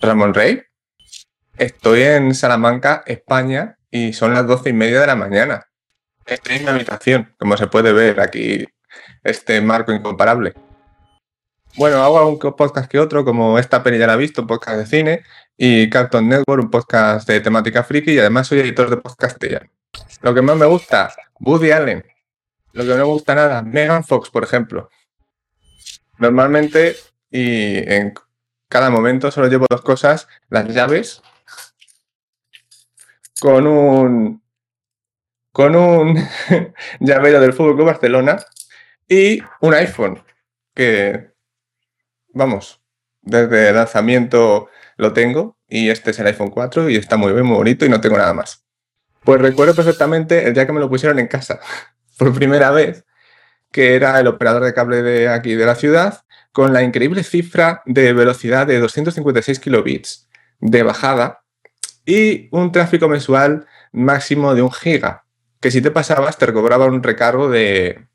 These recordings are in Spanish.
Ramón Rey. Estoy en Salamanca, España, y son las doce y media de la mañana. Estoy en mi habitación, como se puede ver aquí, este marco incomparable. Bueno, hago algún podcast que otro, como esta peli ya la he visto, un podcast de cine, y Cartoon Network, un podcast de temática friki, y además soy editor de podcast ya. Lo que más me gusta, Woody Allen. Lo que no me gusta nada, Megan Fox, por ejemplo. Normalmente, y en cada momento solo llevo dos cosas, las llaves, con un con un llavero del Fútbol Club Barcelona y un iPhone que vamos, desde el lanzamiento lo tengo y este es el iPhone 4 y está muy bien, muy bonito y no tengo nada más. Pues recuerdo perfectamente el día que me lo pusieron en casa, por primera vez, que era el operador de cable de aquí de la ciudad, con la increíble cifra de velocidad de 256 kilobits de bajada y un tráfico mensual máximo de un giga, que si te pasabas te cobraba un recargo de,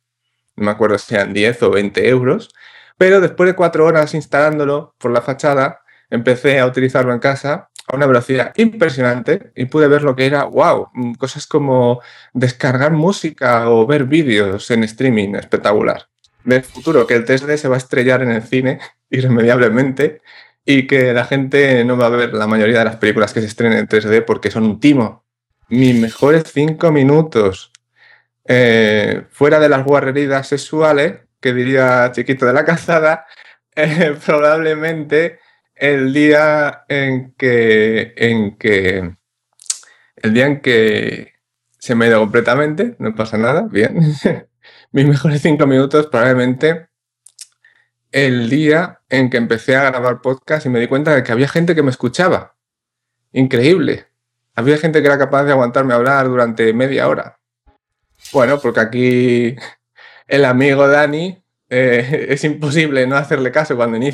no me acuerdo si eran 10 o 20 euros, pero después de cuatro horas instalándolo por la fachada, empecé a utilizarlo en casa a una velocidad impresionante y pude ver lo que era, wow, cosas como descargar música o ver vídeos en streaming, espectacular. Del futuro, que el 3D se va a estrellar en el cine irremediablemente y que la gente no va a ver la mayoría de las películas que se estrenen en 3D porque son un timo. Mis mejores cinco minutos eh, fuera de las guarreridas sexuales que diría Chiquito de la Calzada, eh, probablemente el día en que, en que, el día en que se me ha ido completamente, no pasa nada, bien. Mis mejores cinco minutos probablemente el día en que empecé a grabar podcast y me di cuenta de que había gente que me escuchaba. Increíble. Había gente que era capaz de aguantarme hablar durante media hora. Bueno, porque aquí el amigo Dani, eh, es imposible no hacerle caso cuando inicia